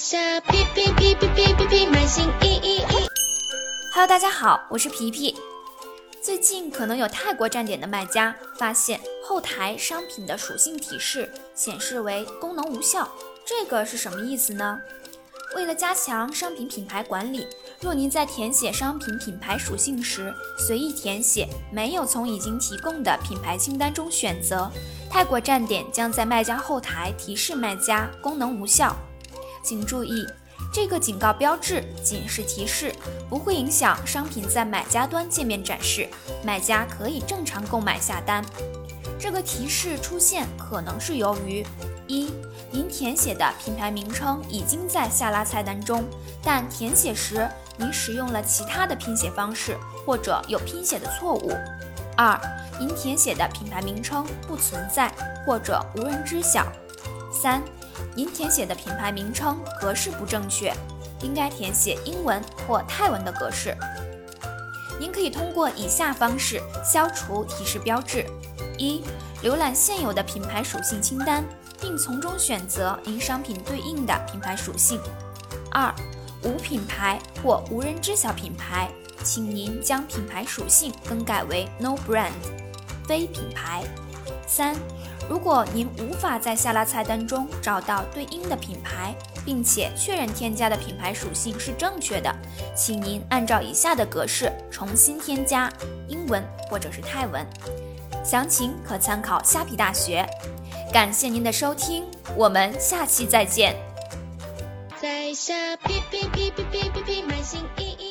下皮皮皮皮皮皮皮买新衣衣衣。Hello，大家好，我是皮皮。最近可能有泰国站点的卖家发现后台商品的属性提示显示为功能无效，这个是什么意思呢？为了加强商品品牌管理，若您在填写商品品牌属性时随意填写，没有从已经提供的品牌清单中选择，泰国站点将在卖家后台提示卖家功能无效。请注意，这个警告标志仅是提示，不会影响商品在买家端界面展示，买家可以正常购买下单。这个提示出现可能是由于一。您填写的品牌名称已经在下拉菜单中，但填写时您使用了其他的拼写方式，或者有拼写的错误。二，您填写的品牌名称不存在，或者无人知晓。三，您填写的品牌名称格式不正确，应该填写英文或泰文的格式。您可以通过以下方式消除提示标志：一，浏览现有的品牌属性清单。并从中选择您商品对应的品牌属性。二、无品牌或无人知晓品牌，请您将品牌属性更改为 No Brand，非品牌。三、如果您无法在下拉菜单中找到对应的品牌，并且确认添加的品牌属性是正确的，请您按照以下的格式重新添加英文或者是泰文。详情可参考虾皮大学。感谢您的收听，我们下期再见。在下皮皮皮皮皮皮皮买新衣衣。